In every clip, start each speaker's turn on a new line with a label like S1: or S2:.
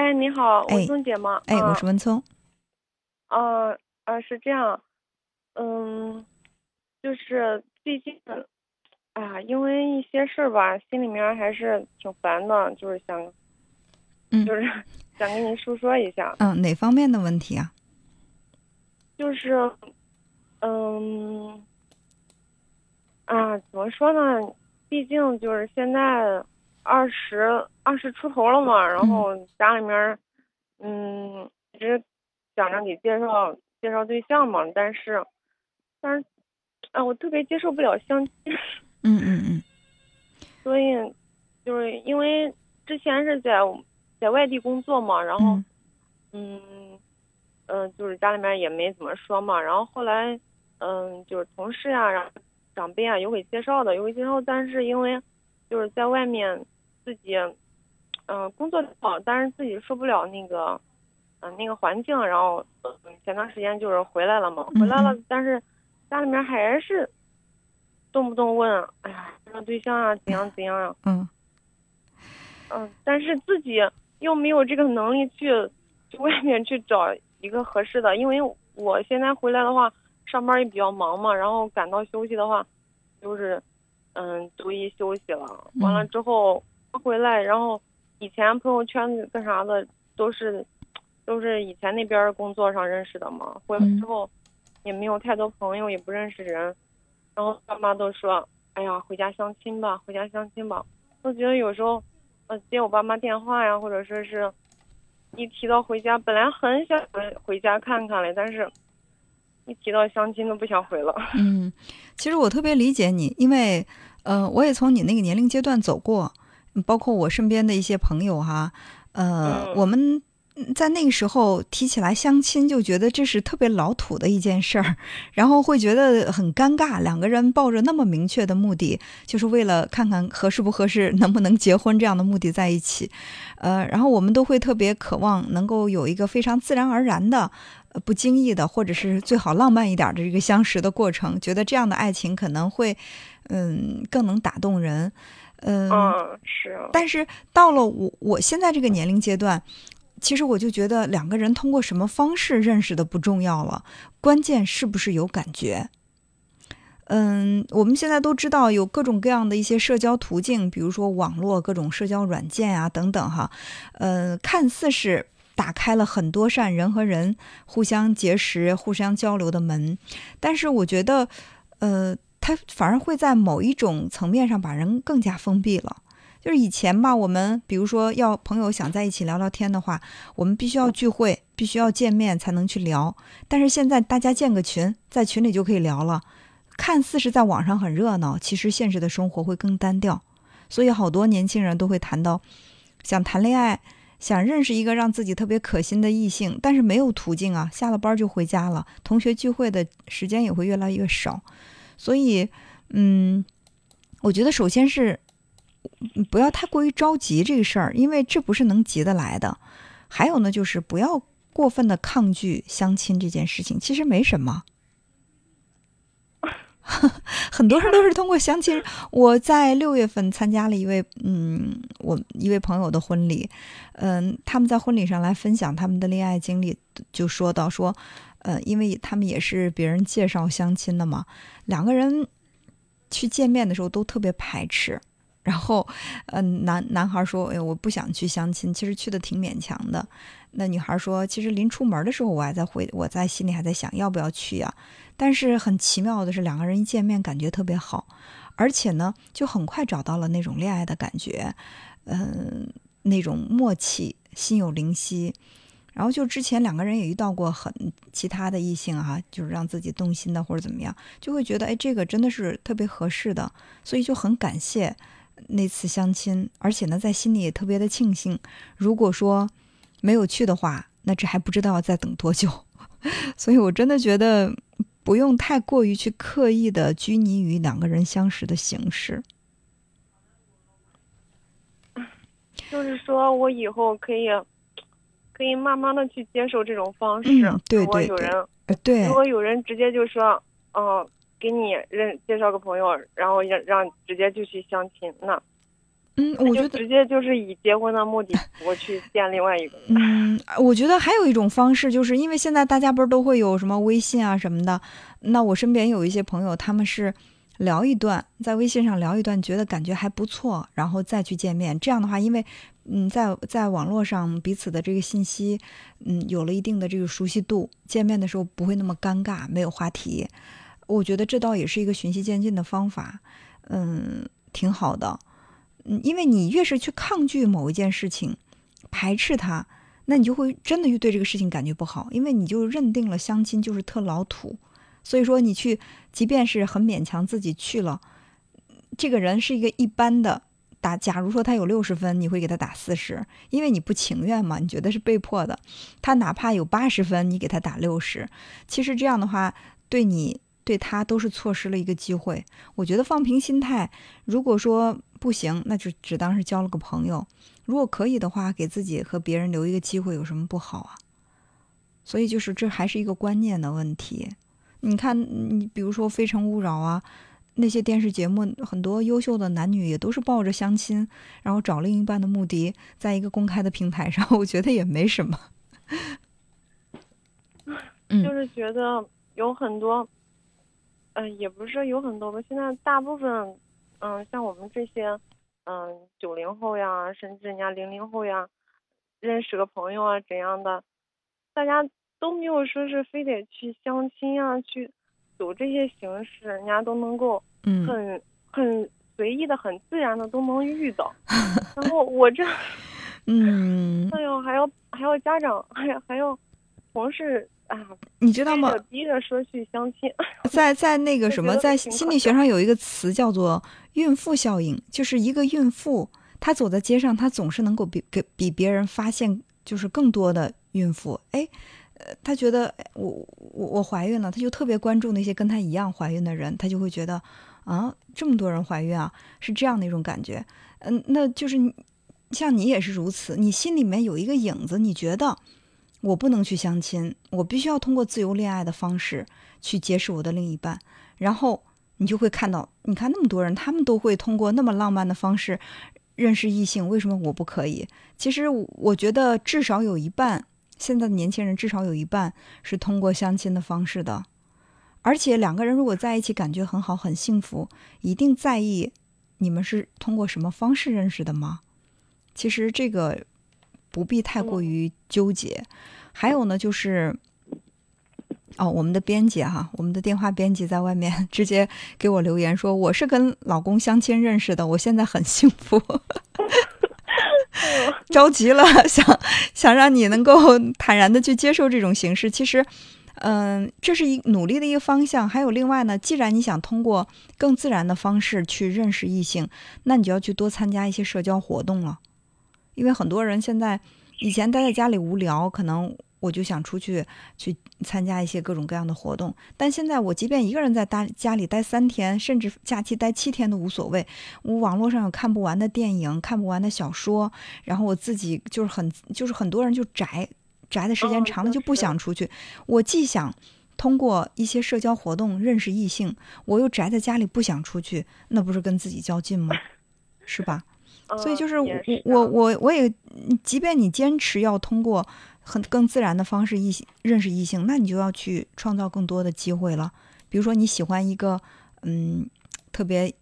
S1: 哎，你好，
S2: 哎
S1: 文聪姐吗？
S2: 哎，我
S1: 啊
S2: 是文聪。
S1: 呃呃，是这样，嗯，就是最近，哎呀，因为一些事儿吧，心里面还是挺烦的，就是想，
S2: 嗯
S1: 就是 想跟您诉说一下，
S2: 嗯，哪方面的问题啊？
S1: 就是，嗯，啊，怎么说呢？毕竟就是现在二十二十出头了嘛，然后家里面，嗯，一直想着给介绍介绍对象嘛，但是，但是，啊，我特别接受不了相亲，
S2: 嗯嗯嗯。
S1: 所以就是因为之前是在在外地工作嘛，然后。
S2: 嗯。
S1: 嗯，嗯、就是家里面也没怎么说嘛，然后后来，嗯，就是同事呀、然后长辈啊有给介绍的，有给介绍，但是因为就是在外面自己，嗯、工作好，但是自己受不了那个，嗯、那个环境，然后、嗯前段时间就是回来了嘛，回来了，
S2: 嗯。
S1: 但是家里面还是动不动问，哎呀，这个对象啊怎样怎样啊，
S2: 嗯。
S1: 嗯，但是自己又没有这个能力去去外面去找一个合适的，因为我现在回来的话，上班也比较忙嘛，然后赶到休息的话，就是嗯周一休息了，完了
S2: 嗯。
S1: 之后回来，然后以前朋友圈子干啥的都是都是以前那边工作上认识的嘛，回来之
S2: 嗯
S1: 后也没有太多朋友，也不认识人，然后爸妈都说，哎呀，回家相亲吧，回家相亲吧。我觉得有时候，呃，接我爸妈电话呀，或者说是，一提到回家，本来很想回回家看看嘞，但是，一提到相亲都不想回了。
S2: 嗯，其实我特别理解你，因为呃，我也从你那个年龄阶段走过，嗯包括我身边的一些朋友哈，呃，
S1: 嗯
S2: 我们在那个时候提起来相亲，就觉得这是特别老土的一件事儿，然后会觉得很尴尬。两个人抱着那么明确的目的，就是为了看看合适不合适，能不能结婚这样的目的在一起，呃，然后我们都会特别渴望能够有一个非常自然而然的。呃不经意的，或者是最好浪漫一点的这个相识的过程，觉得这样的爱情可能会，嗯，更能打动人，嗯。
S1: 嗯，是啊，
S2: 但是到了我我现在这个年龄阶段，其实我就觉得两个人通过什么方式认识的不重要了，关键是不是有感觉。嗯，我们现在都知道有各种各样的一些社交途径，比如说网络各种社交软件啊等等哈，呃，看似是打开了很多扇人和人互相结识、互相交流的门，但是我觉得，呃，反而会在某一种层面上把人更加封闭了。就是以前吧，我们比如说要朋友想在一起聊聊天的话，我们必须要聚会，必须要见面才能去聊。但是现在大家建个群，在群里就可以聊了，看似是在网上很热闹，其实现实的生活会更单调。所以好多年轻人都会谈到想谈恋爱，想认识一个让自己特别可心的异性，但是没有途径啊，下了班就回家了，同学聚会的时间也会越来越少。所以，嗯，我觉得首先是不要太过于着急这个事儿，因为这不是能急得来的。还有呢，就是不要过分的抗拒相亲这件事情，其实没什么。很多人都是通过相亲。我在六月份参加了一位嗯，我一位朋友的婚礼，嗯，他们在婚礼上来分享他们的恋爱经历，就说到说，呃，因为他们也是别人介绍相亲的嘛，两个人去见面的时候都特别排斥。然后，嗯，男男孩说：“哎，我不想去相亲，其实去的挺勉强的。”那女孩说：“其实临出门的时候，我还在回，我在心里还在想要不要去呀。但是很奇妙的是，两个人一见面感觉特别好，而且呢，就很快找到了那种恋爱的感觉，嗯、那种默契，心有灵犀。然后就之前两个人也遇到过很其他的异性哈、就是让自己动心的或者怎么样，就会觉得哎，这个真的是特别合适的，所以就很感谢。”那次相亲，而且呢，在心里也特别的庆幸。如果说没有去的话，那这还不知道要再等多久。所以我真的觉得不用太过于去刻意的拘泥于两个人相识的形式。
S1: 就是说我以后可以，可以慢慢的去接受这种方式。
S2: 嗯对
S1: 如果
S2: 对对
S1: 有人，如，果有人直接就说，嗯、给你认介绍个朋友，然后让让直接就去相亲，那
S2: 嗯，我觉得
S1: 直接就是以结婚的目的我去见另外一个人。
S2: 嗯，我觉得还有一种方式，就是因为现在大家不是都会有什么微信啊什么的，那我身边有一些朋友，他们是聊一段，在微信上聊一段，觉得感觉还不错，然后再去见面。这样的话，因为嗯，在在网络上彼此的这个信息，嗯，有了一定的这个熟悉度，见面的时候不会那么尴尬，没有话题。我觉得这倒也是一个循序渐进的方法，嗯，挺好的。嗯，因为你越是去抗拒某一件事情，排斥它，那你就会真的越对这个事情感觉不好，因为你就认定了相亲就是特老土。所以说你去，即便是很勉强自己去了，这个人是一个一般的打。假如说他有六十分，你会给他打四十，因为你不情愿嘛，你觉得是被迫的。他哪怕有八十分，你给他打六十，其实这样的话对你。对他都是错失了一个机会。我觉得放平心态，如果说不行，那就只当是交了个朋友；如果可以的话，给自己和别人留一个机会，有什么不好啊？所以就是这还是一个观念的问题。你看，你比如说《非诚勿扰》啊，那些电视节目，很多优秀的男女也都是抱着相亲，然后找另一半的目的，在一个公开的平台上，我觉得也没什么。
S1: 就是觉得有很多。嗯，也不是说有很多吧。现在大部分，嗯，像我们这些，嗯，九零后呀，甚至人家零零后呀，认识个朋友啊怎样的，大家都没有说是非得去相亲啊，去走这些形式，人家都能够很很随意的、很自然的都能遇到。然后我这，
S2: 嗯，
S1: 哎呦，还要还要家长，还要还要同事。啊，
S2: 你知道吗？
S1: 逼着说去相亲，
S2: 在在那个什么，在心理学上有一个词叫做“孕妇效应”，就是一个孕妇，她走在街上，她总是能够比给比别人发现就是更多的孕妇。哎，呃，她觉得我我我怀孕了，她就特别关注那些跟她一样怀孕的人，她就会觉得啊，这么多人怀孕啊，是这样的一种感觉。嗯，那就是像你也是如此，你心里面有一个影子，你觉得。我不能去相亲，我必须要通过自由恋爱的方式去结识我的另一半。然后你就会看到，你看那么多人，他们都会通过那么浪漫的方式认识异性，为什么我不可以？其实我觉得至少有一半，现在的年轻人至少有一半是通过相亲的方式的。而且两个人如果在一起感觉很好、很幸福，一定在意你们是通过什么方式认识的吗？其实这个。不必太过于纠结，还有呢，就是哦，我们的编辑哈，我们的电话编辑在外面 直接给我留言说，我是跟老公相亲认识的，我现在很幸福，着急了，想想让你能够坦然的去接受这种形式。其实，嗯，这是一努力的一个方向。还有另外呢，既然你想通过更自然的方式去认识异性，那你就要去多参加一些社交活动了。因为很多人现在以前待在家里无聊，可能我就想出去去参加一些各种各样的活动。但现在我即便一个人在待家里待三天，甚至假期待七天都无所谓。我网络上有看不完的电影，看不完的小说，然后我自己就是很就是很多人就宅宅的时间长了就不想出去。我既想通过一些社交活动认识异性，我又宅在家里不想出去，那不是跟自己较劲吗？是吧？所以就是我我我我也，即便你坚持要通过很更自然的方式异性认识异性，那你就要去创造更多的机会了。比如说你喜欢一个嗯特别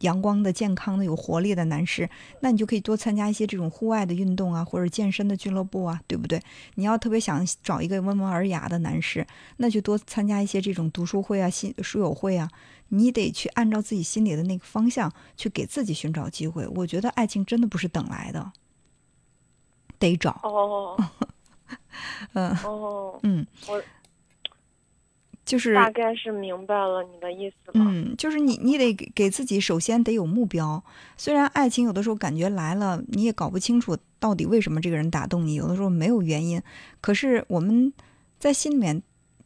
S2: 阳光的、健康的、有活力的男士，那你就可以多参加一些这种户外的运动啊，或者健身的俱乐部啊，对不对？你要特别想找一个温文尔雅的男士，那就多参加一些这种读书会啊、新书友会啊。你得去按照自己心里的那个方向去给自己寻找机会。我觉得爱情真的不是等来的，得找。
S1: 哦，
S2: 嗯，
S1: 哦，
S2: 嗯，
S1: 我
S2: 就是
S1: 大概是明白了你的意思了。
S2: 嗯，就是你，你得给自己首先得有目标。虽然爱情有的时候感觉来了，你也搞不清楚到底为什么这个人打动你，有的时候没有原因。可是我们在心里面。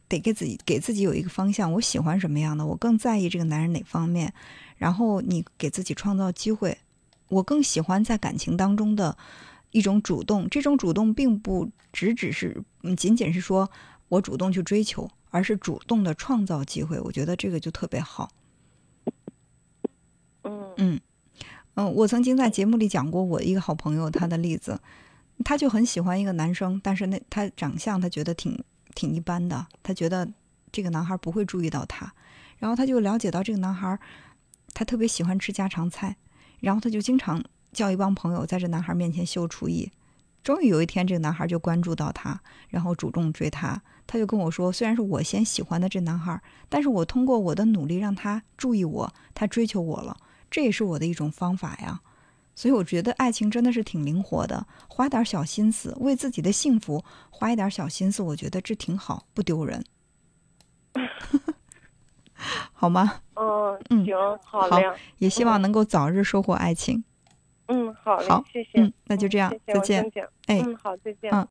S2: 得给自己给自己有一个方向，我喜欢什么样的，我更在意这个男人哪方面，然后你给自己创造机会。我更喜欢在感情当中的一种主动，这种主动并不只只是仅仅是说我主动去追求，而是主动的创造机会。我觉得这个就特别好。
S1: 嗯
S2: 嗯嗯，我曾经在节目里讲过我一个好朋友他的例子，他就很喜欢一个男生，但是那他长相他觉得挺挺一般的，他觉得这个男孩不会注意到他，然后他就了解到这个男孩他特别喜欢吃家常菜，然后他就经常叫一帮朋友在这男孩面前秀厨艺。终于有一天，这个男孩就关注到他，然后主动追他。他就跟我说：“虽然是我先喜欢的这男孩，但是我通过我的努力让他注意我，他追求我了，这也是我的一种方法呀。”所以我觉得爱情真的是挺灵活的，花点小心思，为自己的幸福花一点小心思，我觉得这挺好，不丢人，好吗？
S1: 嗯，行，好
S2: 好
S1: 嘞，
S2: 也希望能够早日收获爱情。
S1: 嗯，好嘞
S2: 好，
S1: 谢谢，
S2: 嗯，那就这样再见哎
S1: 嗯，好，再见。
S2: 嗯